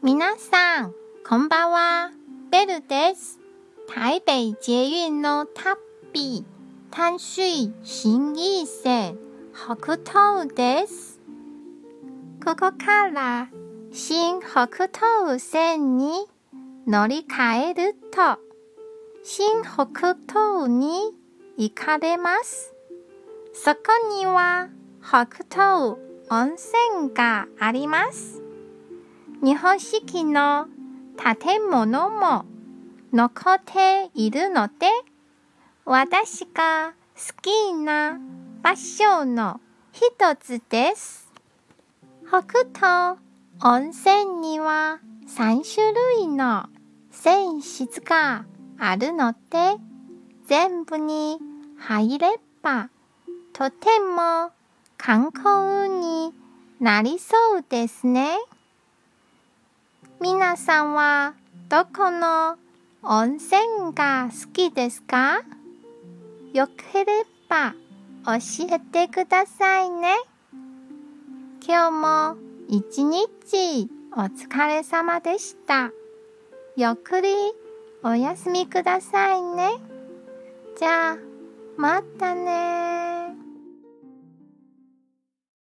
皆さん、こんばんは。ベルです。台北捷運の旅、淡水新一線北東です。ここから新北東線に乗り換えると、新北東に行かれます。そこには北東温泉があります。日本式の建物も残っているので、私が好きな場所の一つです。北東温泉には3種類の泉質があるので、全部に入ればとても観光になりそうですね。皆さんはどこの温泉が好きですか？よければ教えてくださいね。今日も一日お疲れ様でした。ゆっくりお休みくださいね。じゃあ、またね